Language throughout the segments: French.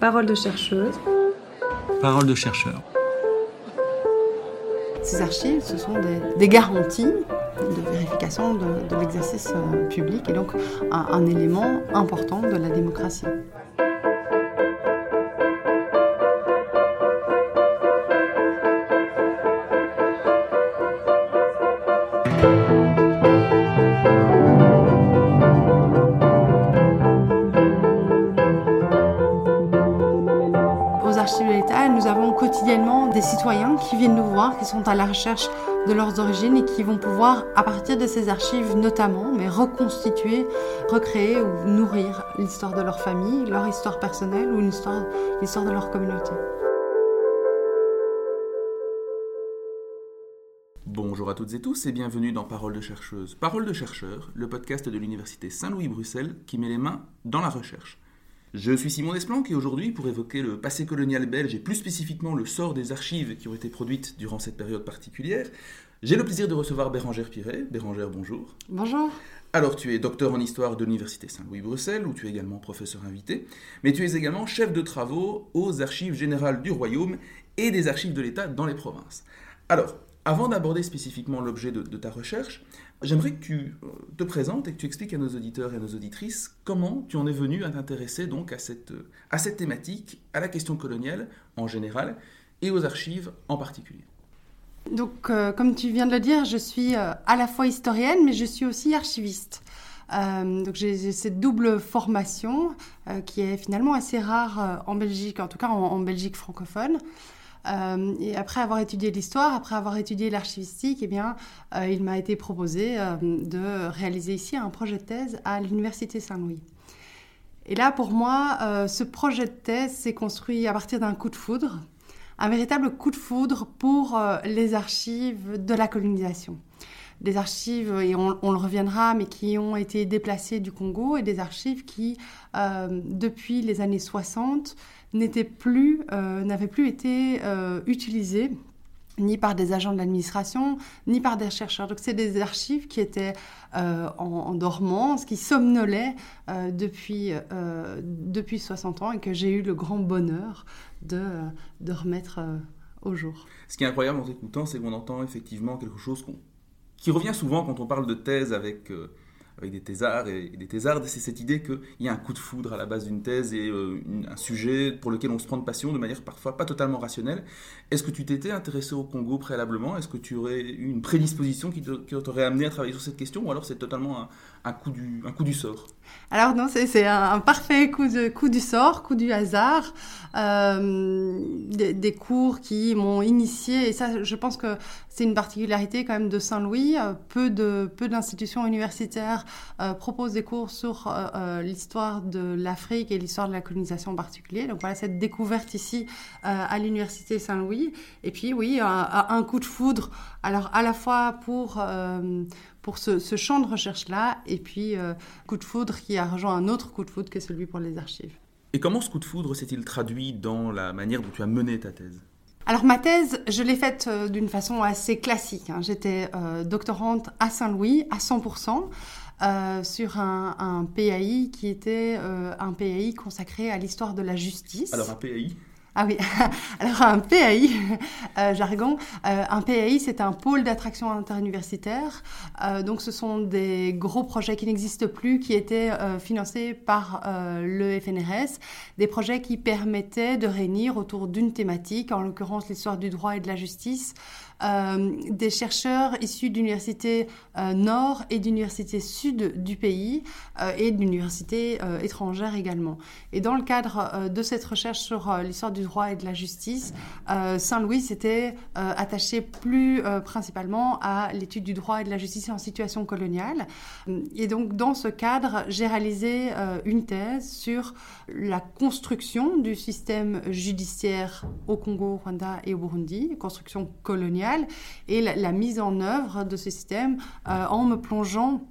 Parole de chercheuse. Parole de chercheur. Ces archives, ce sont des, garanties de vérification de, l'exercice euh, public et donc un élément important de la démocratie. Nous avons quotidiennement des citoyens qui viennent nous voir, qui sont à la recherche de leurs origines et qui vont pouvoir, à partir de ces archives notamment, mais reconstituer, recréer ou nourrir l'histoire de leur famille, leur histoire personnelle ou l'histoire de leur communauté. Bonjour à toutes et tous et bienvenue dans Parole de chercheuse. Parole de chercheur, le podcast de l'Université Saint-Louis-Bruxelles qui met les mains dans la recherche. Je suis Simon Desplanques et aujourd'hui, pour évoquer le passé colonial belge et plus spécifiquement le sort des archives qui ont été produites durant cette période particulière, j'ai le plaisir de recevoir Bérangère Piret. Bérangère, bonjour. Bonjour. Alors, tu es docteur en histoire de l'Université Saint-Louis-Bruxelles, où tu es également professeur invité, mais tu es également chef de travaux aux archives générales du Royaume et des archives de l'État dans les provinces. Alors, avant d'aborder spécifiquement l'objet de, ta recherche, j'aimerais que tu euh, te présentes et que tu expliques à nos auditeurs et à nos auditrices comment tu en es venu à t'intéresser donc à cette, euh, à cette thématique, à la question coloniale en général et aux archives en particulier. Donc, euh, comme tu viens de le dire, je suis à la fois historienne, mais je suis aussi archiviste. donc j'ai cette double formation qui est finalement assez rare en Belgique, en tout cas en Belgique francophone. Euh, et après avoir étudié l'histoire, après avoir étudié l'archivistique, eh bien, euh, il m'a été proposé euh, de réaliser ici un projet de thèse à l'Université Saint-Louis. Et là, pour moi, ce projet de thèse s'est construit à partir d'un coup de foudre, un véritable coup de foudre pour les archives de la colonisation des archives, et on, le reviendra, mais qui ont été déplacées du Congo, et des archives qui, depuis les années 60, n'était plus, euh, n'avait plus été euh, utilisé ni par des agents de l'administration, ni par des chercheurs. Donc c'est des archives qui étaient euh, en, dormance, qui somnolaient depuis, depuis 60 ans et que j'ai eu le grand bonheur de, de remettre au jour. Ce qui est incroyable en t'écoutant, c'est qu'on entend effectivement quelque chose qui revient souvent quand on parle de thèse avec avec des thésards et, des thésardes, c'est cette idée qu'il y a un coup de foudre à la base d'une thèse et euh, un sujet pour lequel on se prend de passion de manière parfois pas totalement rationnelle. Est-ce que tu t'étais intéressé au Congo préalablement? Est-ce que tu aurais eu une prédisposition qui t'aurait amené à travailler sur cette question? Ou alors c'est totalement un, coup du, un coup du sort? Alors non, c'est un, parfait coup, de, coup du sort, coup du hasard, euh, des, cours qui m'ont initié, et ça je pense que c'est une particularité quand même de Saint-Louis, euh, peu de peu d'institutions universitaires euh, proposent des cours sur l'histoire de l'Afrique et l'histoire de la colonisation en particulier, donc voilà cette découverte ici à l'université Saint-Louis, et puis oui, un, un, coup de foudre, alors à la fois pour pour ce, champ de recherche-là, et puis euh, coup de foudre qui a rejoint un autre coup de foudre que celui pour les archives. Et comment ce coup de foudre s'est-il traduit dans la manière dont tu as mené ta thèse? Alors ma thèse, je l'ai faite euh, d'une façon assez classique. Hein. J'étais euh, doctorante à Saint-Louis à 100%. sur un, un, PAI qui était un PAI consacré à l'histoire de la justice. Alors un PAI ah oui, alors un PAI, euh, jargon, euh, un PAI c'est un pôle d'attraction interuniversitaire. Euh, donc ce sont des gros projets qui n'existent plus, qui étaient financés par le FNRS, des projets qui permettaient de réunir autour d'une thématique, en l'occurrence l'histoire du droit et de la justice, des chercheurs issus d'universités euh, nord et d'universités sud du pays euh, et d'universités étrangères également. Et dans le cadre de cette recherche sur l'histoire du droit et de la justice, Saint-Louis s'était attaché plus principalement à l'étude du droit et de la justice en situation coloniale. Et donc dans ce cadre, j'ai réalisé une thèse sur la construction du système judiciaire au Congo, Rwanda et au Burundi, construction coloniale et la, mise en œuvre de ce système euh, en me plongeant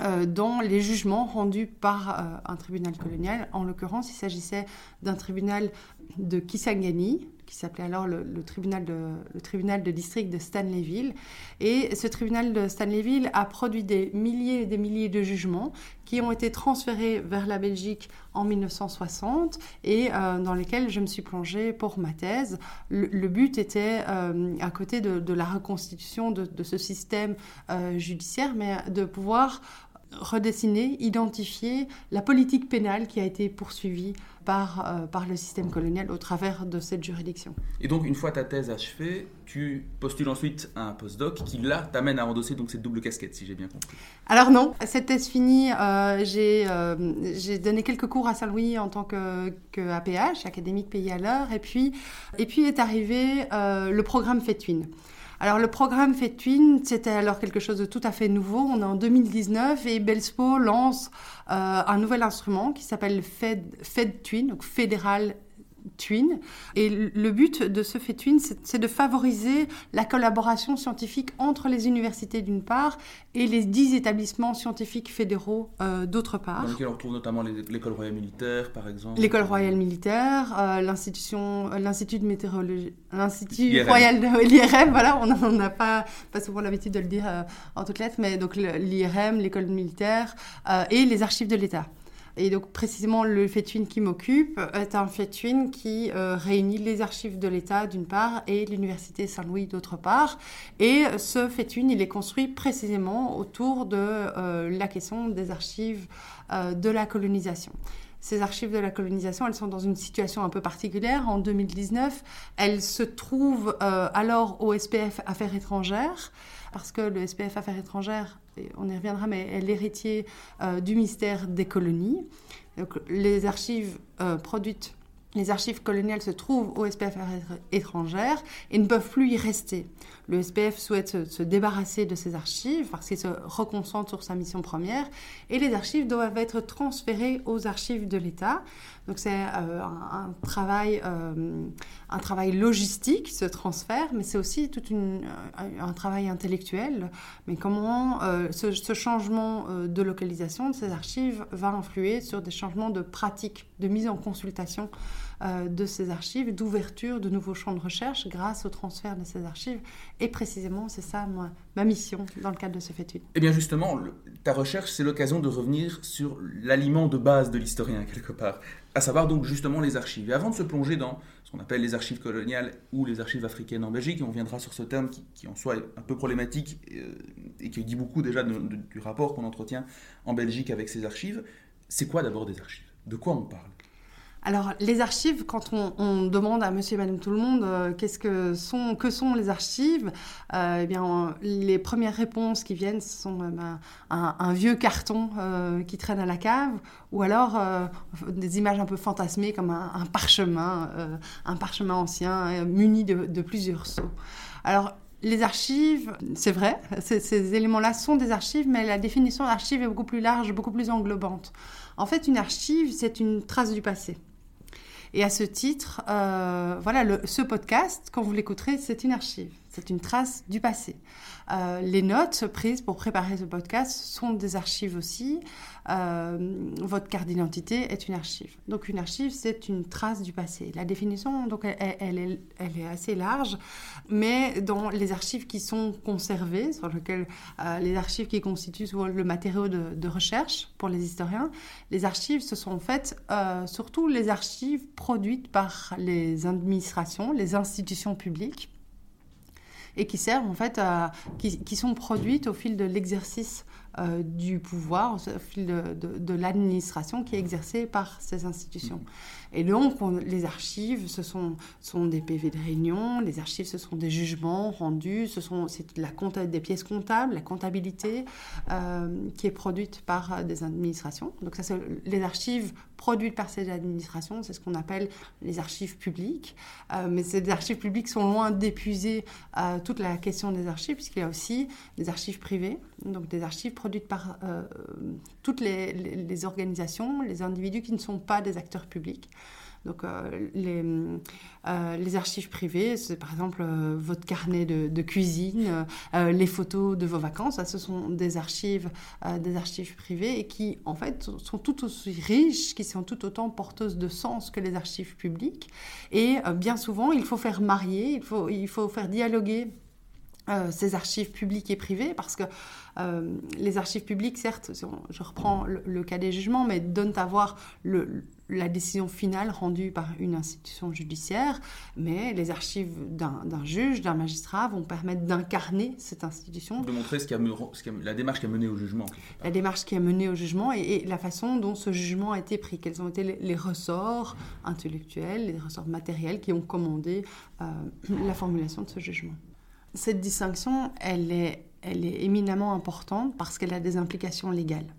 euh, dans les jugements rendus par euh, un tribunal colonial. En l'occurrence, il s'agissait d'un tribunal de Kisangani, qui s'appelait alors le, tribunal de, le tribunal de district de Stanleyville. Et ce tribunal de Stanleyville a produit des milliers et des milliers de jugements qui ont été transférés vers la Belgique en 1960 et euh, dans lesquels je me suis plongée pour ma thèse. Le, but était, euh, à côté de, la reconstitution de, ce système euh, judiciaire, mais de pouvoir redessiner, identifier la politique pénale qui a été poursuivie par, euh, par le système colonial au travers de cette juridiction. Et donc, une fois ta thèse achevée, tu postules ensuite à un postdoc qui, là, t'amène à endosser donc cette double casquette, si j'ai bien compris. Alors non, cette thèse finie, euh, euh, j'ai donné quelques cours à Saint-Louis en tant que, que APH, académique payé à l'heure, et puis, et puis est arrivé le programme FETWIN. Alors le programme FedTwin, c'était alors quelque chose de tout à fait nouveau. On est en 2019 et Belspo lance euh, un nouvel instrument qui s'appelle Fed, FedTwin, donc Fédéral Twin. Et le but de ce fait Twin, c'est de favoriser la collaboration scientifique entre les universités d'une part et les dix établissements scientifiques fédéraux euh, d'autre part. Dans lesquels on retrouve notamment l'école royale militaire, par exemple. L'école royale militaire, euh, l'institution, euh, l'institut de météorologie, l'institut royal de l'IRM. Voilà, on n'a pas, pas souvent l'habitude de le dire en toutes lettres, mais donc l'IRM, l'école militaire et les archives de l'État. Et donc précisément le FETUIN qui m'occupe est un FETUIN qui euh, réunit les archives de l'État d'une part et l'Université Saint-Louis d'autre part. Et ce FETUIN, il est construit précisément autour de euh, la question des archives euh, de la colonisation. Ces archives de la colonisation, elles sont dans une situation un peu particulière. En 2019, elles se trouvent alors au SPF Affaires étrangères, parce que le SPF Affaires étrangères on y reviendra, mais est l'héritier euh, du mystère des colonies. les archives euh, produites les archives coloniales se trouvent au SPF étrangères et ne peuvent plus y rester. Le SPF souhaite se, débarrasser de ces archives parce qu'il se reconcentre sur sa mission première et les archives doivent être transférées aux archives de l'État. Donc c'est euh, un, travail, euh, un travail logistique, ce transfert, mais c'est aussi tout euh, un travail intellectuel. Mais comment ce, ce, changement de localisation de ces archives va influer sur des changements de pratiques, de mise en consultation de ces archives, d'ouverture de nouveaux champs de recherche grâce au transfert de ces archives. Et précisément, c'est ça ma mission dans le cadre de ce fait étude. Eh bien justement, ta recherche, c'est l'occasion de revenir sur l'aliment de base de l'historien, quelque part, à savoir donc justement les archives. Et avant de se plonger dans ce qu'on appelle les archives coloniales ou les archives africaines en Belgique, et on viendra sur ce terme qui, en soi est un peu problématique euh, et qui dit beaucoup déjà du rapport qu'on entretient en Belgique avec ces archives, c'est quoi d'abord des archives? De quoi on parle? Alors, les archives, quand on, demande à monsieur et madame tout le monde euh, qu'est-ce que sont, que sont les archives, euh, eh bien, les premières réponses qui viennent, sont euh, ben, un, vieux carton qui traîne à la cave, ou alors des images un peu fantasmées comme un, parchemin, un parchemin ancien muni de, plusieurs seaux. Alors, les archives, c'est vrai, ces éléments-là sont des archives, mais la définition d'archive est beaucoup plus large, beaucoup plus englobante. En fait, une archive, c'est une trace du passé. Et à ce titre, euh, voilà, ce podcast, quand vous l'écouterez, c'est une archive, c'est une trace du passé. Euh, les notes prises pour préparer ce podcast sont des archives aussi. Euh, votre carte d'identité est une archive. Donc une archive, c'est une trace du passé. La définition, donc, elle, est, assez large, mais dans les archives qui sont conservées, sur lesquelles euh, les archives qui constituent le matériau de, recherche pour les historiens, les archives, ce sont en fait surtout les archives produites par les administrations, les institutions publiques et qui servent en fait qui sont produites au fil de l'exercice euh, du pouvoir, au fil de, de, l'administration qui est exercée par ces institutions. Mm-hmm. Et donc, les archives, ce sont, sont des PV de réunion, les archives, ce sont des jugements rendus, ce sont c'est la compta, des pièces comptables, la comptabilité euh, qui est produite par des administrations. Donc, ça, c'est les archives produites par ces administrations, c'est ce qu'on appelle les archives publiques. Euh, mais ces archives publiques sont loin d'épuiser toute la question des archives, puisqu'il y a aussi des archives privées, donc des archives produites par euh, toutes les, organisations, les individus qui ne sont pas des acteurs publics. Donc les, les, archives privées, c'est par exemple votre carnet de, cuisine, les photos de vos vacances, ça, ce sont des archives, des archives privées et qui en fait sont tout aussi riches, qui sont tout autant porteuses de sens que les archives publiques. Et bien souvent, il faut faire marier, il faut, il faut faire dialoguer euh, ces archives publiques et privées, parce que euh, les archives publiques, certes, je reprends le, cas des jugements, mais donnent à voir le, la décision finale rendue par une institution judiciaire, mais les archives d'un juge, d'un magistrat vont permettre d'incarner cette institution. De montrer ce qui a, la démarche qui a mené au jugement. La démarche qui a mené au jugement et, la façon dont ce jugement a été pris, quels ont été les, ressorts intellectuels, les ressorts matériels qui ont commandé euh, la formulation de ce jugement. Cette distinction, elle est, éminemment importante parce qu'elle a des implications légales.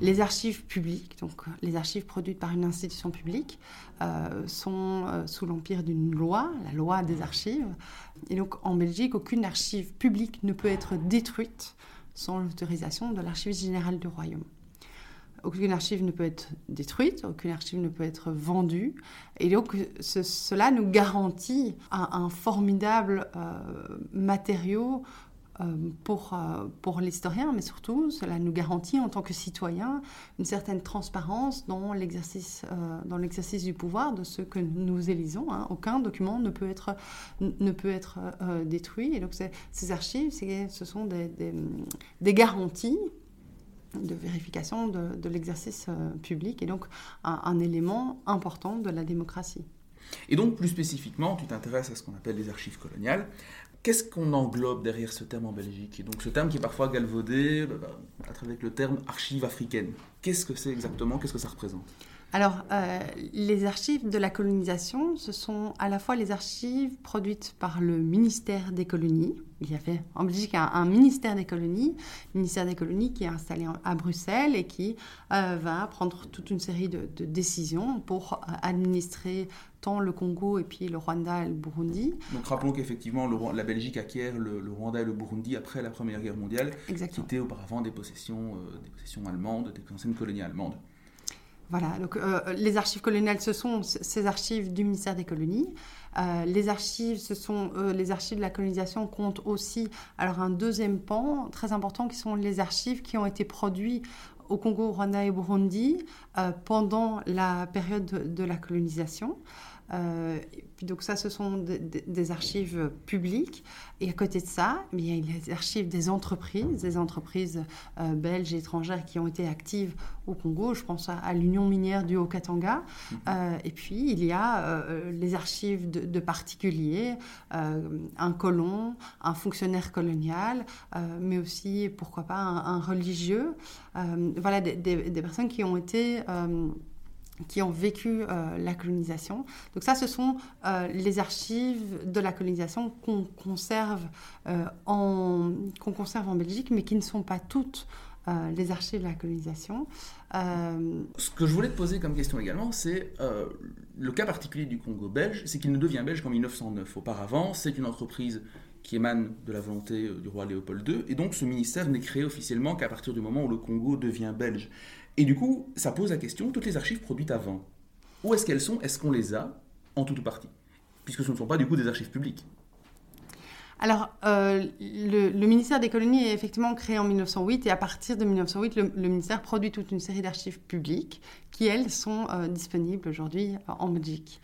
Les archives publiques, donc les archives produites par une institution publique, euh, sont euh, sous l'empire d'une loi, la loi des archives. Et donc en Belgique, aucune archive publique ne peut être détruite sans l'autorisation de l'archiviste général du royaume aucune archive ne peut être détruite, aucune archive ne peut être vendue. Et donc, cela nous garantit un, formidable euh, matériau euh, pour, euh, pour l'historien, mais surtout, cela nous garantit en tant que citoyen une certaine transparence dans l'exercice, dans du pouvoir de ce que nous élisons. Hein. Aucun document ne peut être, ne peut être détruit. Et donc, ces archives, ce sont des, des garanties de vérification de, l'exercice euh, public et donc un, élément important de la démocratie. Et donc plus spécifiquement, tu t'intéresses à ce qu'on appelle les archives coloniales. Qu'est-ce qu'on englobe derrière ce terme en Belgique? Et donc ce terme qui est parfois galvaudé bah, bah, à travers le terme archive africaine. Qu'est-ce que c'est exactement? Qu'est-ce que ça représente? Alors, euh, les archives de la colonisation, ce sont à la fois les archives produites par le ministère des colonies. Il y avait en Belgique un, ministère des colonies, ministère des colonies qui est installé à Bruxelles et qui euh, va prendre toute une série de, décisions pour euh, administrer tant le Congo et puis le Rwanda et le Burundi. Donc rappelons qu'effectivement la Belgique acquiert le, Rwanda et le Burundi après la Première Guerre mondiale, qui étaient auparavant des possessions, des possessions allemandes, des anciennes colonies allemandes. Voilà, donc euh, les archives coloniales, ce sont ces archives du ministère des colonies. Euh, les archives, ce sont euh, les archives de la colonisation comptent aussi alors un deuxième pan très important qui sont les archives qui ont été produites au Congo, Rwanda et Burundi pendant la période de la colonisation. Euh, puis donc ça, ce sont des, archives publiques. Et à côté de ça, il y a les archives des entreprises, des entreprises euh, belges et étrangères qui ont été actives au Congo. Je pense à, l'Union minière du Haut-Katanga. Mhm. Euh, et puis, il y a les archives de, particuliers, un colon, un fonctionnaire colonial, mais aussi, pourquoi pas, un, religieux. voilà, des, des, personnes qui ont été qui ont vécu euh, la colonisation. Donc ça, ce sont euh, les archives de la colonisation qu'on conserve, euh, en, qu'on conserve en Belgique, mais qui ne sont pas toutes les archives de la colonisation. Ce que je voulais te poser comme question également, c'est le cas particulier du Congo belge, c'est qu'il ne devient belge qu'en 1909. Auparavant, c'est une entreprise qui émane de la volonté du roi Léopold II, et donc ce ministère n'est créé officiellement qu'à partir du moment où le Congo devient belge. Et du coup, ça pose la question, toutes les archives produites avant, où est-ce qu'elles sont? Est-ce qu'on les a en tout ou partie? Puisque ce ne sont pas du coup des archives publiques. Alors, euh, le, ministère des colonies est effectivement créé en 1908 et à partir de 1908, le, ministère produit toute une série d'archives publiques qui, elles, sont euh, disponibles aujourd'hui euh, en Belgique.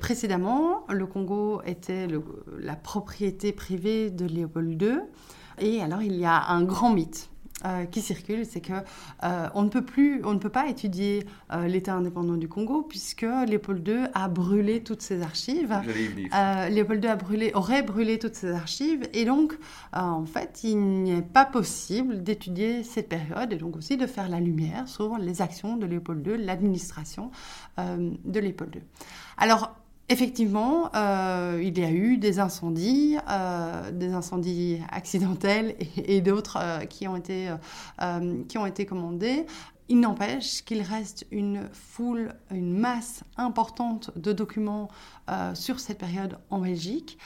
Précédemment, le Congo était la propriété privée de Léopold II et alors il y a un grand mythe euh, qui circule, c'est que euh, on ne peut plus, on ne peut pas étudier euh, l'État indépendant du Congo puisque Léopold II a brûlé toutes ses archives. Léopold II a brûlé, aurait brûlé toutes ses archives et donc en fait il n'est pas possible d'étudier cette période et donc aussi de faire la lumière sur les actions de Léopold II, l'administration de Léopold II. Alors Effectivement, euh, il y a eu des incendies, euh, des incendies accidentels et, d'autres euh, qui, ont été, commandés. Il n'empêche qu'il reste une foule, une masse importante de documents sur cette période en Belgique.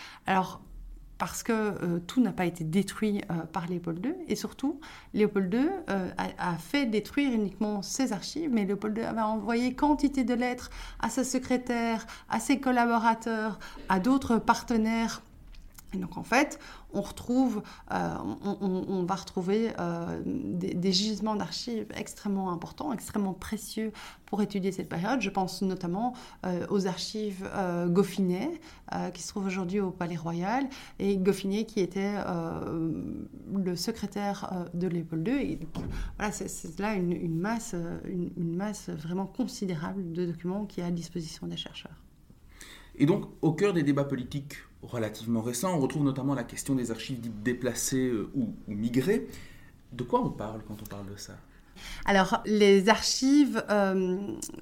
Parce que euh, tout n'a pas été détruit euh, par Léopold II. Et surtout, Léopold II euh, a, a, fait détruire uniquement ses archives, mais Léopold II avait envoyé quantité de lettres à ses secrétaires, à ses collaborateurs, à d'autres partenaires et donc en fait, on, retrouve, euh, on, va retrouver euh, des, gisements d'archives extrêmement importants, extrêmement précieux pour étudier cette période. Je pense notamment euh, aux archives Goffinet, qui se trouvent aujourd'hui au Palais Royal, et Goffinet qui était le secrétaire de Léopold II. Voilà, c'est là une, masse, une masse vraiment considérable de documents qui est à disposition des chercheurs. Et donc, au cœur des débats politiques relativement récents, on retrouve notamment la question des archives dites déplacées euh, ou, migrées. De quoi on parle quand on parle de ça? Alors, les archives, euh,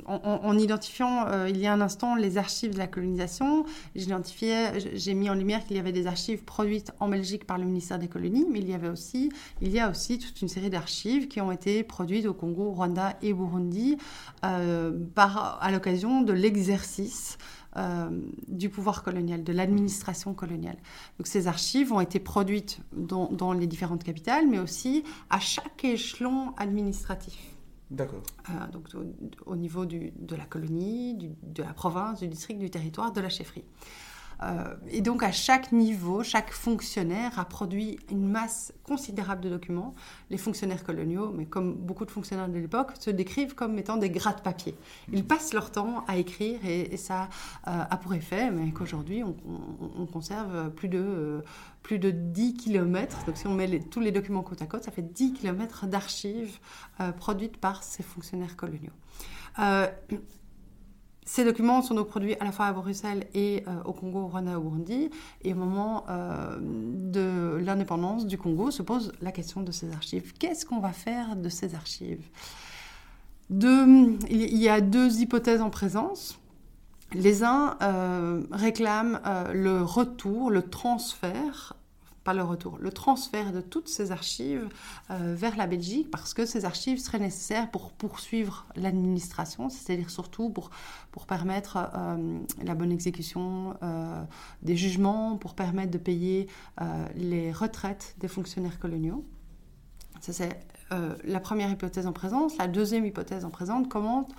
en, en, identifiant euh, il y a un instant les archives de la colonisation, j'ai mis en lumière qu'il y avait des archives produites en Belgique par le ministère des colonies, mais il y avait aussi, il y a aussi toute une série d'archives qui ont été produites au Congo, Rwanda et Burundi à l'occasion de l'exercice euh, du pouvoir colonial, de l'administration coloniale. Donc ces archives ont été produites dans, dans, les différentes capitales, mais aussi à chaque échelon administratif. D'accord. Euh, donc au, au niveau du, de la colonie, du, de la province, du district, du territoire, de la chefferie. Euh, et donc à chaque niveau, chaque fonctionnaire a produit une masse considérable de documents. Les fonctionnaires coloniaux, mais comme beaucoup de fonctionnaires de l'époque, se décrivent comme étant des gratte-papier. Ils passent leur temps à écrire et, ça euh, a pour effet qu'aujourd'hui on, on, on, conserve plus de, euh, plus de 10 km. Donc si on met tous les documents côte à côte, ça fait 10 km d'archives produites par ces fonctionnaires coloniaux. Ces documents sont donc produits à la fois à Bruxelles et euh, au Congo, au Rwanda, au Burundi. Et au moment euh, de l'indépendance du Congo, se pose la question de ces archives. Qu'est-ce qu'on va faire de ces archives? Il y a deux hypothèses en présence. Les uns euh, réclament le retour, le transfert pas le retour, le transfert de toutes ces archives euh, vers la Belgique parce que ces archives seraient nécessaires pour poursuivre l'administration, c'est-à-dire surtout pour, permettre euh, la bonne exécution euh, des jugements, pour permettre de payer les retraites des fonctionnaires coloniaux. Ça, c'est la première hypothèse en présence. La deuxième hypothèse en présence commente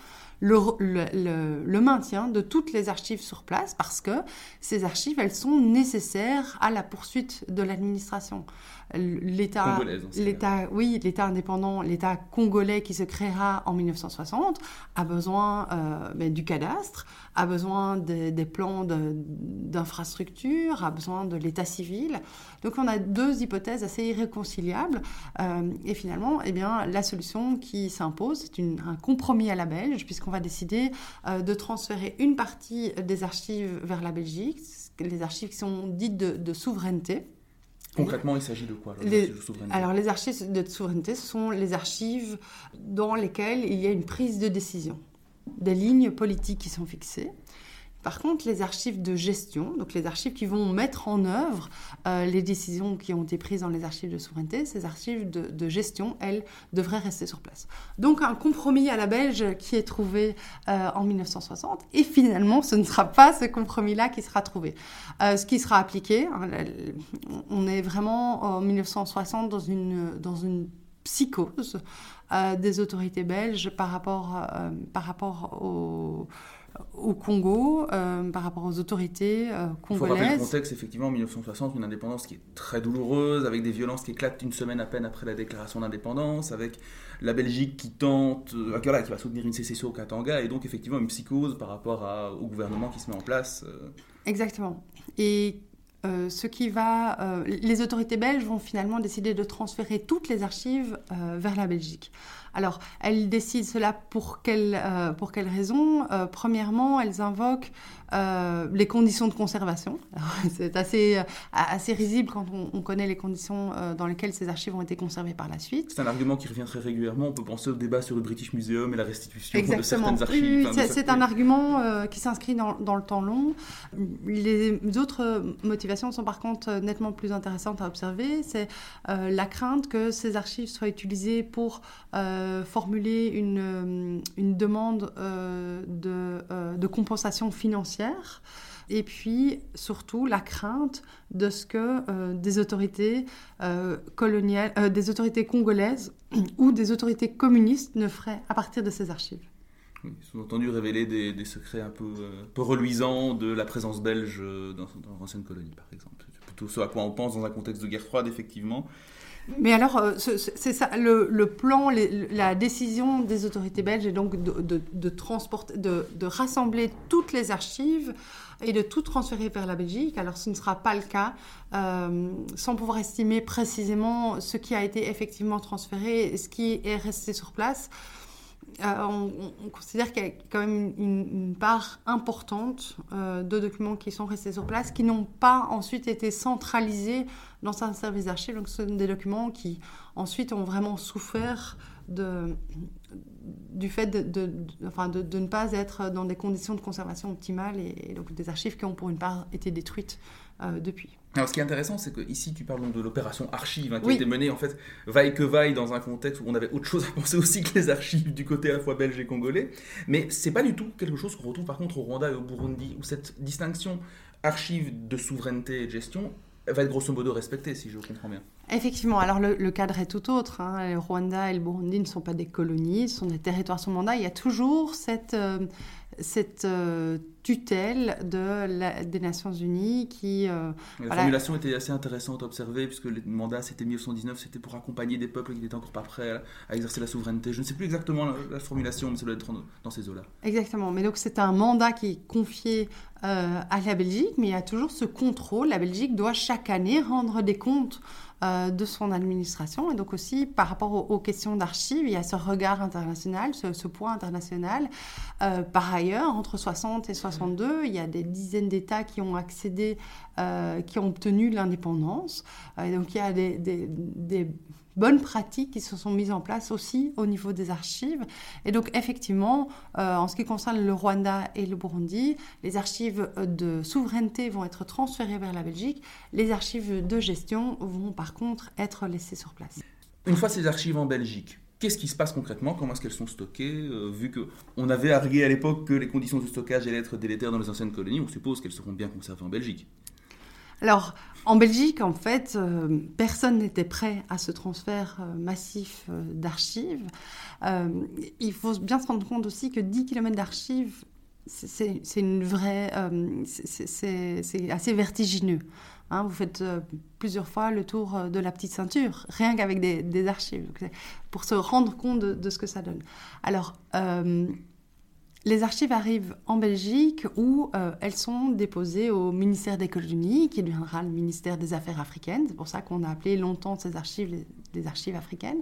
le, maintien de toutes les archives sur place parce que ces archives, elles sont nécessaires à la poursuite de l'administration. L'État, l'État, oui, l'État indépendant, l'État congolais qui se créera en 1960 a besoin euh, ben, du cadastre, a besoin de, des plans d'infrastructure, de, a besoin de l'État civil. Donc on a deux hypothèses assez irréconciliables euh, et finalement, eh bien, la solution qui s'impose, c'est un compromis à la belge puisqu'on va décider euh, de transférer une partie des archives vers la Belgique, les archives qui sont dites de, de souveraineté. Concrètement, il s'agit de quoi alors les, de alors, les archives de souveraineté, sont les archives dans lesquelles il y a une prise de décision, des lignes politiques qui sont fixées. Par contre, les archives de gestion, donc les archives qui vont mettre en œuvre euh, les décisions qui ont été prises dans les archives de souveraineté, ces archives de, gestion, elles, devraient rester sur place. Donc un compromis à la belge qui est trouvé euh, en 1960, et finalement, ce ne sera pas ce compromis-là qui sera trouvé. Euh, ce qui sera appliqué, hein, on est vraiment en 1960 dans une, psychose des autorités belges par rapport, par rapport au au Congo euh, par rapport aux autorités euh, congolaises. Il faut rappeler le contexte, effectivement, en 1960, une indépendance qui est très douloureuse, avec des violences qui éclatent une semaine à peine après la déclaration d'indépendance, avec la Belgique qui tente, euh, voilà, qui va soutenir une sécession au Katanga, et donc effectivement une psychose par rapport à, au gouvernement qui se met en place. Euh... Exactement. Et euh, ce qui va, euh, les autorités belges vont finalement décider de transférer toutes les archives euh, vers la Belgique. Alors, elles décident cela pour quelle, euh, pour quelle raison? Euh, Premièrement, elles invoquent euh, les conditions de conservation. C'est assez, assez risible quand on, on, connaît les conditions dans lesquelles ces archives ont été conservées par la suite. C'est un argument qui revient très régulièrement. On peut penser au débat sur le British Museum et la restitution Exactement. de certaines archives. Oui, c'est un argument qui s'inscrit dans, dans, le temps long. Les autres motivations sont par contre nettement plus intéressantes à observer. C'est la crainte que ces archives soient utilisées pour formuler une, une demande de, de, compensation financière et puis surtout la crainte de ce que des autorités coloniales, des autorités congolaises ou des autorités communistes ne feraient à partir de ces archives. Oui, sous-entendu révéler des, secrets un peu, euh, peu, reluisants de la présence belge euh, dans, dans l'ancienne colonie, par exemple. C'est plutôt ce à quoi on pense dans un contexte de guerre froide, effectivement. Mais alors, euh, c'est ça, le, plan, la décision des autorités belges est donc de, transporter, de, rassembler toutes les archives et de tout transférer vers la Belgique. Alors, ce ne sera pas le cas, sans pouvoir estimer précisément ce qui a été effectivement transféré et ce qui est resté sur place. Euh, on, considère qu'il y a quand même une, part importante euh, de documents qui sont restés sur place, qui n'ont pas ensuite été centralisés dans un service d'archives. Donc, ce sont des documents qui ensuite ont vraiment souffert de, du fait de, enfin de, ne pas être dans des conditions de conservation optimales et, donc des archives qui ont pour une part été détruites euh, depuis. Alors, ce qui est intéressant, c'est que ici, tu parles donc de l'opération archive hein, qui a été menée en fait vaille que vaille dans un contexte où on avait autre chose à penser aussi que les archives du côté à la fois belge et congolais. Mais c'est pas du tout quelque chose qu'on retrouve par contre au Rwanda et au Burundi, où cette distinction archive de souveraineté et de gestion va être grosso modo respectée, si je comprends bien. Effectivement, alors le, cadre est tout autre. Hein. Le Rwanda et le Burundi ne sont pas des colonies, ce sont des territoires sous mandat. Il y a toujours cette, euh, cette euh, tutelle de des Nations Unies qui... Euh, la formulation était assez intéressante à observer puisque le mandat c'était 1919, c'était pour accompagner des peuples qui n'étaient encore pas prêts à, exercer la souveraineté. Je ne sais plus exactement la, formulation, mais ça doit être dans ces eaux-là. Exactement, mais donc c'est un mandat qui est confié euh, à la Belgique, mais il y a toujours ce contrôle. La Belgique doit chaque année rendre des comptes euh, de son administration. Et donc aussi, par rapport aux, questions d'archives, il y a ce regard international, ce, point international. Euh, par ailleurs, entre 60 et 62, il y a des dizaines d'États qui ont accédé, euh, qui ont obtenu l'indépendance. donc il y a des bonnes pratiques qui se sont mises en place aussi au niveau des archives. Et donc effectivement, euh, en ce qui concerne le Rwanda et le Burundi, les archives de souveraineté vont être transférées vers la Belgique. Les archives de gestion vont par contre être laissées sur place. Une fois ces archives en Belgique, Qu'est-ce qui se passe concrètement? Comment est-ce qu'elles sont stockées? Euh, Vu qu'on avait argué à l'époque que les conditions de stockage allaient être délétères dans les anciennes colonies, on suppose qu'elles seront bien conservées en Belgique. Alors, en Belgique, en fait, euh, personne n'était prêt à ce transfert euh, massif euh, d'archives. il faut bien se rendre compte aussi que 10 km d'archives, c'est assez vertigineux. Hein. vous faites plusieurs fois le tour de la petite ceinture, rien qu'avec des, archives, pour se rendre compte de, de, ce que ça donne. Alors, les archives arrivent en Belgique où euh, elles sont déposées au ministère des colonies, qui deviendra le ministère des Affaires africaines. C'est pour ça qu'on a appelé longtemps ces archives les, archives africaines.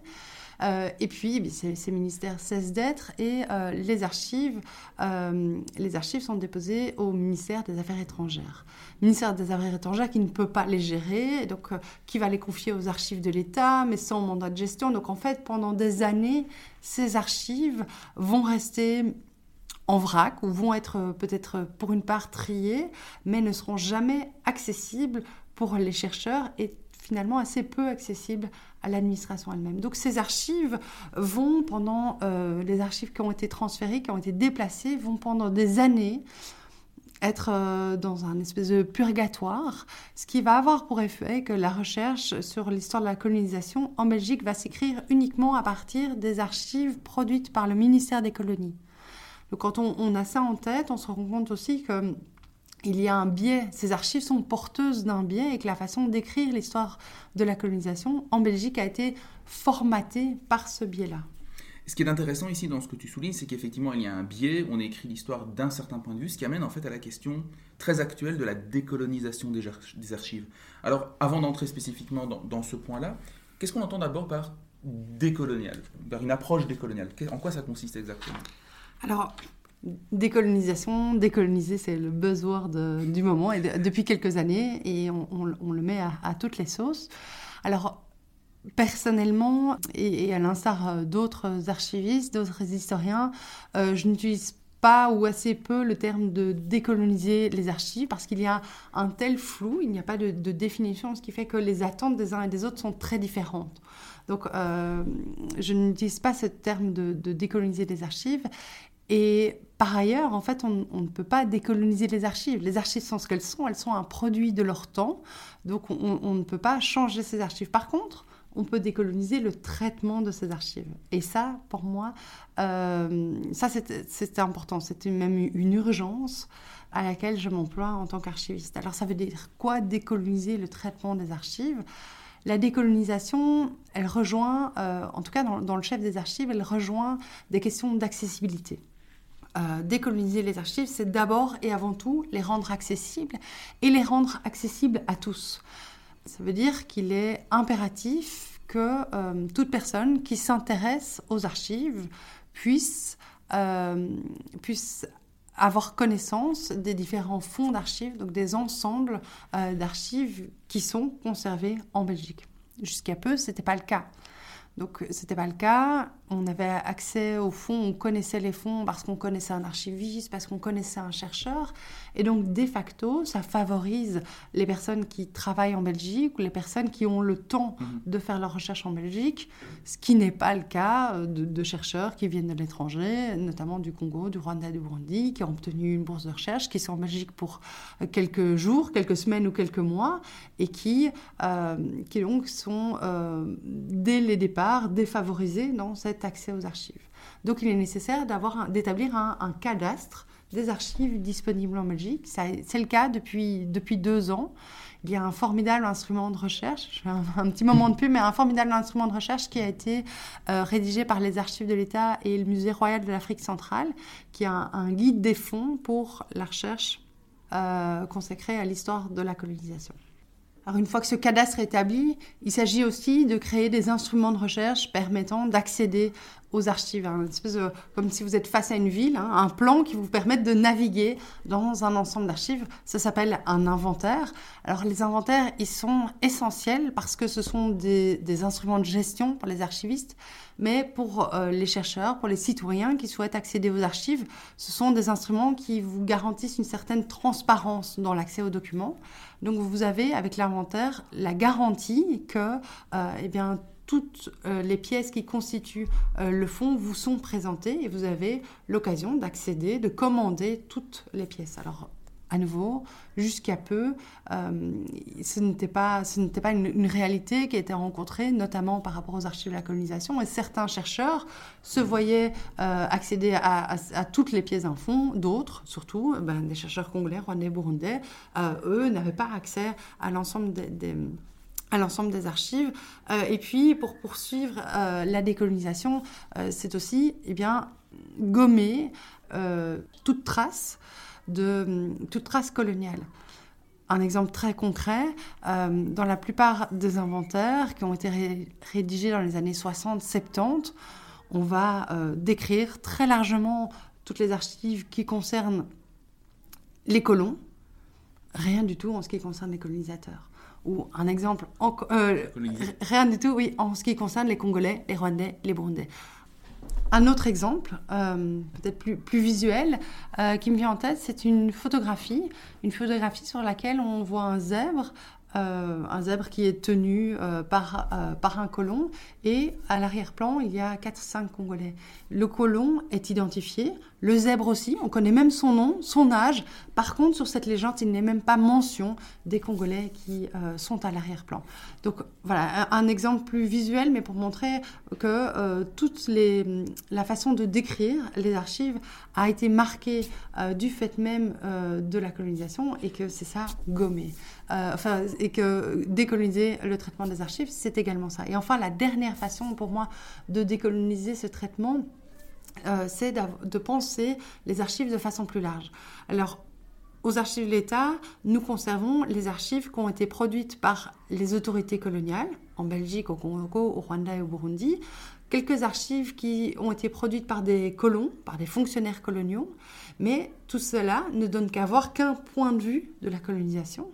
Euh, et puis, ces, ministères cessent d'être et euh, les, archives, les archives sont déposées au ministère des Affaires étrangères. Ministère des Affaires étrangères qui ne peut pas les gérer, donc qui va les confier aux archives de l'État, mais sans mandat de gestion. Donc en fait, pendant des années, ces archives vont rester en vrac ou vont être euh, peut-être pour une part triés, mais ne seront jamais accessibles pour les chercheurs et finalement assez peu accessibles à l'administration elle-même. Donc ces archives vont pendant, euh, les archives qui ont été transférées, qui ont été déplacées, vont pendant des années être euh, dans un espèce de purgatoire, ce qui va avoir pour effet que la recherche sur l'histoire de la colonisation en Belgique va s'écrire uniquement à partir des archives produites par le ministère des colonies. Quand on, a ça en tête, on se rend compte aussi que il y a un biais, ces archives sont porteuses d'un biais et que la façon d'écrire l'histoire de la colonisation en Belgique a été formatée par ce biais-là. Ce qui est intéressant ici dans ce que tu soulignes, c'est qu'effectivement il y a un biais, on écrit l'histoire d'un certain point de vue, ce qui amène en fait à la question très actuelle de la décolonisation des, archives. Alors avant d'entrer spécifiquement dans, dans ce point-là, qu'est-ce qu'on entend d'abord par décolonial, par une approche décoloniale? En quoi ça consiste exactement? Alors, décolonisation, décoloniser, c'est le buzzword du moment, et depuis quelques années, et on, le met à, toutes les sauces. Alors, personnellement, et, à l'instar d'autres archivistes, d'autres historiens, euh, je n'utilise pas ou assez peu le terme de décoloniser les archives parce qu'il y a un tel flou, il n'y a pas de, définition, ce qui fait que les attentes des uns et des autres sont très différentes. Donc, euh, je n'utilise pas ce terme de, décoloniser les archives. Et par ailleurs, en fait, on, ne peut pas décoloniser les archives. Les archives sont ce qu'elles sont, elles sont un produit de leur temps. Donc, on, ne peut pas changer ces archives. Par contre, on peut décoloniser le traitement de ces archives. Et ça, pour moi, euh, c'était important. C'était même une urgence à laquelle je m'emploie en tant qu'archiviste. Alors ça veut dire quoi décoloniser le traitement des archives? La décolonisation, elle rejoint, euh, en tout cas dans, le chef des archives, elle rejoint des questions d'accessibilité. Euh, décoloniser les archives, c'est d'abord et avant tout les rendre accessibles et les rendre accessibles à tous. Ça veut dire qu'il est impératif que euh, toute personne qui s'intéresse aux archives puisse, euh, puisse avoir connaissance des différents fonds d'archives, donc des ensembles d'archives qui sont conservés en Belgique. Jusqu'à peu, ce n'était pas le cas. Donc, ce n'était pas le cas on avait accès aux fonds, on connaissait les fonds parce qu'on connaissait un archiviste, parce qu'on connaissait un chercheur. Et donc, de facto, ça favorise les personnes qui travaillent en Belgique ou les personnes qui ont le temps mhm. de faire leur recherche en Belgique, ce qui n'est pas le cas euh, de, chercheurs qui viennent de l'étranger, notamment du Congo, du Rwanda, du Burundi, qui ont obtenu une bourse de recherche, qui sont en Belgique pour euh, quelques jours, quelques semaines ou quelques mois, et qui, euh, qui donc sont, dès les départs, défavorisés dans cette accès aux archives. Donc il est nécessaire d'établir un, cadastre des archives disponibles en Belgique. C'est le cas depuis, depuis deux ans. Il y a un formidable instrument de recherche, fais un, petit moment de pub, mais un formidable instrument de recherche qui a été euh, rédigé par les archives de l'État et le Musée royal de l'Afrique centrale, qui est un, guide des fonds pour la recherche euh, consacrée à l'histoire de la colonisation. Alors une fois que ce cadastre est établi, il s'agit aussi de créer des instruments de recherche permettant d'accéder aux archives, hein, espèce comme si vous êtes face à une ville, hein, un plan qui vous permette de naviguer dans un ensemble d'archives. Ça s'appelle un inventaire. Alors les inventaires, ils sont essentiels parce que ce sont des, instruments de gestion pour les archivistes, mais pour euh, les chercheurs, pour les citoyens qui souhaitent accéder aux archives, ce sont des instruments qui vous garantissent une certaine transparence dans l'accès aux documents. Donc vous avez avec l'inventaire la garantie que euh, eh bien, toutes euh, les pièces qui constituent euh, le fond vous sont présentées et vous avez l'occasion d'accéder, de commander toutes les pièces. Alors, à nouveau, jusqu'à peu, euh, ce n'était pas, une, réalité qui été rencontrée, notamment par rapport aux archives de la colonisation. Et certains chercheurs se voyaient accéder à, toutes les pièces d'un fond, d'autres, surtout ben, des chercheurs congolais, rwandais, burundais, eux n'avaient pas accès à l'ensemble des à l'ensemble des archives. Euh, et puis, pour poursuivre euh, la décolonisation, euh, c'est aussi eh bien, gommer toute trace de toute trace coloniale. Un exemple très concret, dans la plupart des inventaires qui ont été rédigés dans les années 60-70, on va décrire très largement toutes les archives qui concernent les colons, rien du tout en ce qui concerne les colonisateurs ou un exemple, euh, rien du tout, oui, en ce qui concerne les Congolais, les Rwandais, les Burundais. Un autre exemple, euh, peut-être plus, plus visuel, euh, qui me vient en tête, c'est une photographie, une photographie sur laquelle on voit un zèbre euh, un zèbre qui est tenu euh, par, euh, par un colon et à l'arrière-plan, il y a 4-5 Congolais. Le colon est identifié, le zèbre aussi, on connaît même son nom, son âge. Par contre, sur cette légende, il n'est même pas mention des Congolais qui sont à l'arrière-plan. Donc voilà, un, exemple plus visuel, mais pour montrer que toute la façon de décrire les archives a été marquée du fait même de la colonisation et que c'est ça gommé. Enfin, et que décoloniser le traitement des archives, c'est également ça. Et enfin, la dernière façon pour moi de décoloniser ce traitement, euh, c'est de penser les archives de façon plus large. Alors, aux archives de l'État, nous conservons les archives qui ont été produites par les autorités coloniales, en Belgique, au Congo, au Rwanda et au Burundi, quelques archives qui ont été produites par des colons, par des fonctionnaires coloniaux, mais tout cela ne donne qu'à voir qu'un point de vue de la colonisation.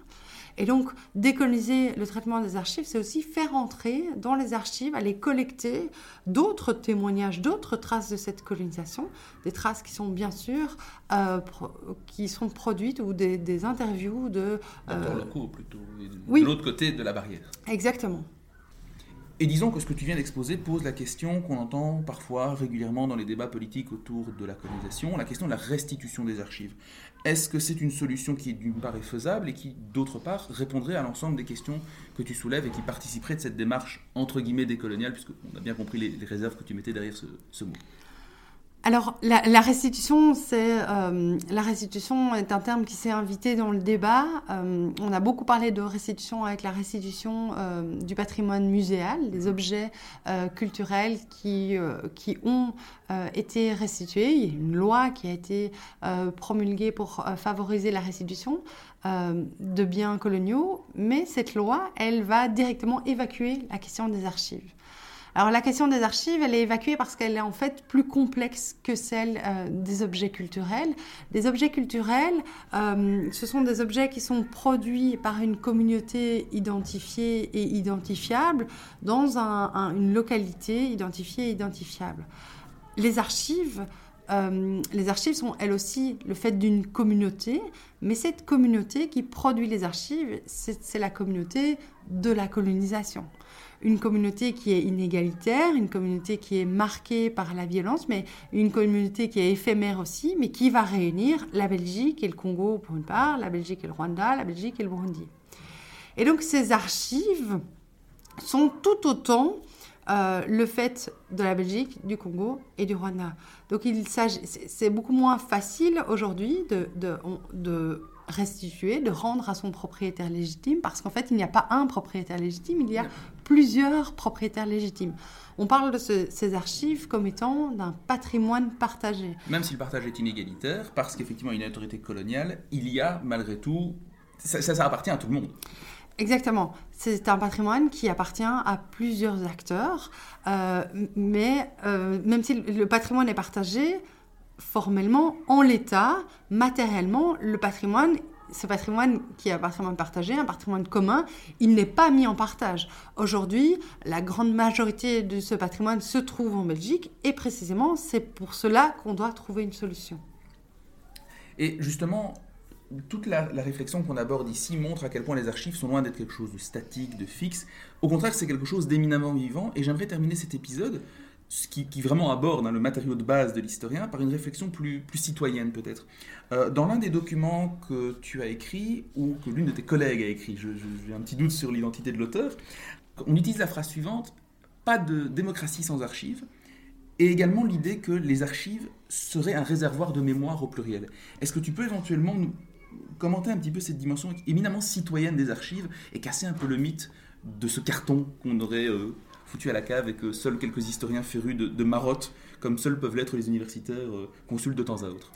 Et donc, décoloniser le traitement des archives, c'est aussi faire entrer dans les archives, aller collecter d'autres témoignages, d'autres traces de cette colonisation, des traces qui sont bien sûr euh, qui sont produites ou des, interviews de... Euh, locaux plutôt, de l'autre côté de la barrière. Exactement. Et disons que ce que tu viens d'exposer pose la question qu'on entend parfois régulièrement dans les débats politiques autour de la colonisation, la question de la restitution des archives. Est-ce que c'est une solution qui, d'une part, est faisable et qui, d'autre part, répondrait à l'ensemble des questions que tu soulèves et qui participerait de cette démarche, entre guillemets, décoloniale, puisqu'on a bien compris les, réserves que tu mettais derrière ce mot? Alors, la, restitution, c'est euh, la restitution est un terme qui s'est invité dans le débat. Euh, on a beaucoup parlé de restitution avec la restitution euh, du patrimoine muséal, des objets culturels qui, qui ont été restitués. Il y a une loi qui a été promulguée pour favoriser la restitution de biens coloniaux, mais cette loi, elle va directement évacuer la question des archives. Alors la question des archives, elle est évacuée parce qu'elle est en fait plus complexe que celle euh, des objets culturels. Des objets culturels, euh, ce sont des objets qui sont produits par une communauté identifiée et identifiable dans une localité identifiée et identifiable. Les archives, euh, les archives sont elles aussi le fait d'une communauté, mais cette communauté qui produit les archives, c'est la communauté de la colonisation une communauté qui est inégalitaire, une communauté qui est marquée par la violence, mais une communauté qui est éphémère aussi, mais qui va réunir la Belgique et le Congo pour une part, la Belgique et le Rwanda, la Belgique et le Burundi. Et donc ces archives sont tout autant euh, le fait de la Belgique, du Congo et du Rwanda. Donc il c'est beaucoup moins facile aujourd'hui de, restituer, de rendre à son propriétaire légitime, parce qu'en fait, il n'y a pas un propriétaire légitime, il y a plusieurs propriétaires légitimes. On parle de ces archives comme étant d'un patrimoine partagé. Même si le partage est inégalitaire, parce qu'effectivement, une autorité coloniale, il y a malgré tout, ça, ça, appartient à tout le monde. Exactement. C'est un patrimoine qui appartient à plusieurs acteurs, euh, mais euh, même si le patrimoine est partagé, formellement, en l'état, matériellement, le patrimoine, ce patrimoine qui est un patrimoine partagé, un patrimoine commun, il n'est pas mis en partage. Aujourd'hui, la grande majorité de ce patrimoine se trouve en Belgique et précisément, c'est pour cela qu'on doit trouver une solution. Et justement, toute la, réflexion qu'on aborde ici montre à quel point les archives sont loin d'être quelque chose de statique, de fixe. Au contraire, c'est quelque chose d'éminemment vivant. Et j'aimerais terminer cet épisode qui, qui, vraiment aborde hein, le matériau de base de l'historien par une réflexion plus, plus citoyenne peut-être. Euh, dans l'un des documents que tu as écrit, ou que l'une de tes collègues a écrit, j'ai un petit doute sur l'identité de l'auteur, on utilise la phrase suivante, pas de démocratie sans archives, et également l'idée que les archives seraient un réservoir de mémoire au pluriel. Est-ce que tu peux éventuellement nous commenter un petit peu cette dimension éminemment citoyenne des archives et casser un peu le mythe de ce carton qu'on aurait euh, foutu à la cave et que seuls quelques historiens férus de, de marotte, comme seuls peuvent l'être les universitaires, euh, consultent de temps à autre.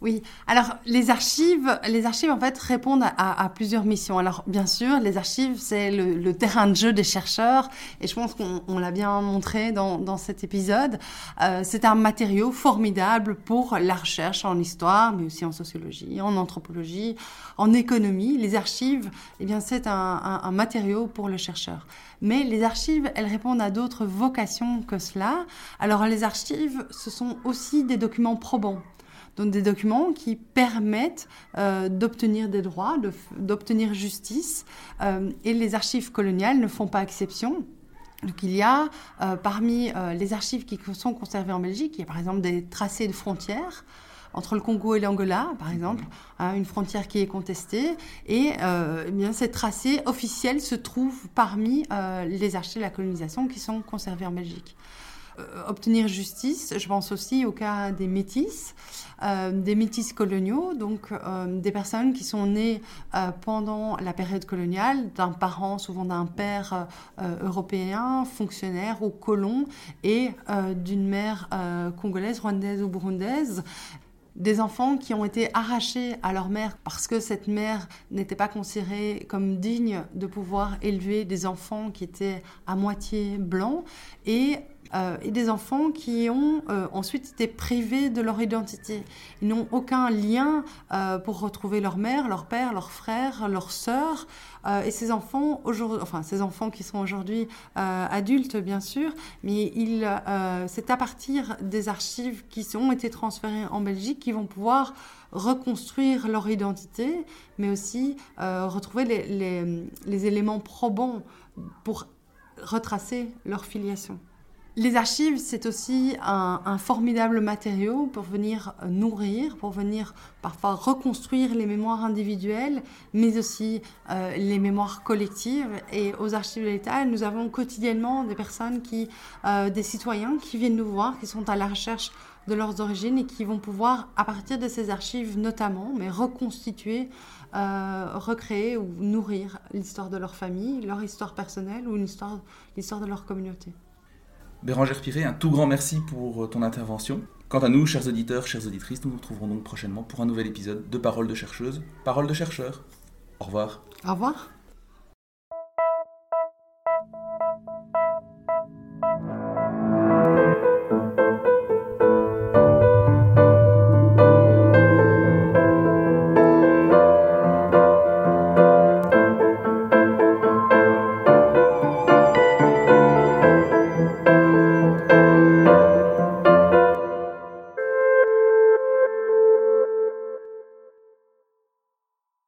Oui, alors les archives, les archives en fait répondent à, plusieurs missions. Alors bien sûr, les archives c'est le, terrain de jeu des chercheurs et je pense qu'on l'a bien montré dans, cet épisode. Euh, c'est un matériau formidable pour la recherche en histoire, mais aussi en sociologie, en anthropologie, en économie. Les archives, eh bien c'est un matériau pour le chercheur. Mais les archives, elles répondent à d'autres vocations que cela. Alors les archives, ce sont aussi des documents probants donc des documents qui permettent euh, d'obtenir des droits, d'obtenir justice. Euh, et les archives coloniales ne font pas exception. Donc il y a euh, parmi les archives qui sont conservées en Belgique, il y a par exemple des tracés de frontières entre le Congo et l'Angola, par exemple, hein, une frontière qui est contestée. Et eh bien, ces tracés officiels se trouvent parmi les archives de la colonisation qui sont conservées en Belgique. Obtenir justice, je pense aussi au cas des métis. Euh, des métis coloniaux, donc euh, des personnes qui sont nées euh, pendant la période coloniale, d'un parent, souvent d'un père européen, fonctionnaire ou colon, et d'une mère congolaise, rwandaise ou burundaise des enfants qui ont été arrachés à leur mère parce que cette mère n'était pas considérée comme digne de pouvoir élever des enfants qui étaient à moitié blancs et euh, et des enfants qui ont euh, ensuite été privés de leur identité. Ils n'ont aucun lien euh, pour retrouver leur mère, leur père, leur frère, leur sœur. et ces enfants, enfin ces enfants qui sont aujourd'hui adultes bien sûr, mais c'est à partir des archives qui ont été transférées en Belgique qu'ils vont pouvoir reconstruire leur identité, mais aussi retrouver les éléments probants pour retracer leur filiation. Les archives, c'est aussi un, formidable matériau pour venir nourrir, pour venir parfois reconstruire les mémoires individuelles, mais aussi euh, les mémoires collectives. Et aux archives de l'État, nous avons quotidiennement des personnes qui, euh, des citoyens qui viennent nous voir, qui sont à la recherche de leurs origines et qui vont pouvoir, à partir de ces archives notamment, mais reconstituer, euh, recréer ou nourrir l'histoire de leur famille, leur histoire personnelle ou l'histoire de leur communauté. Bérangère Piré, un tout grand merci pour euh, ton intervention. Quant à nous, chers auditeurs, chères auditrices, nous nous retrouverons donc prochainement pour un nouvel épisode de Paroles de chercheuses, Paroles de chercheurs. Au revoir. Au revoir.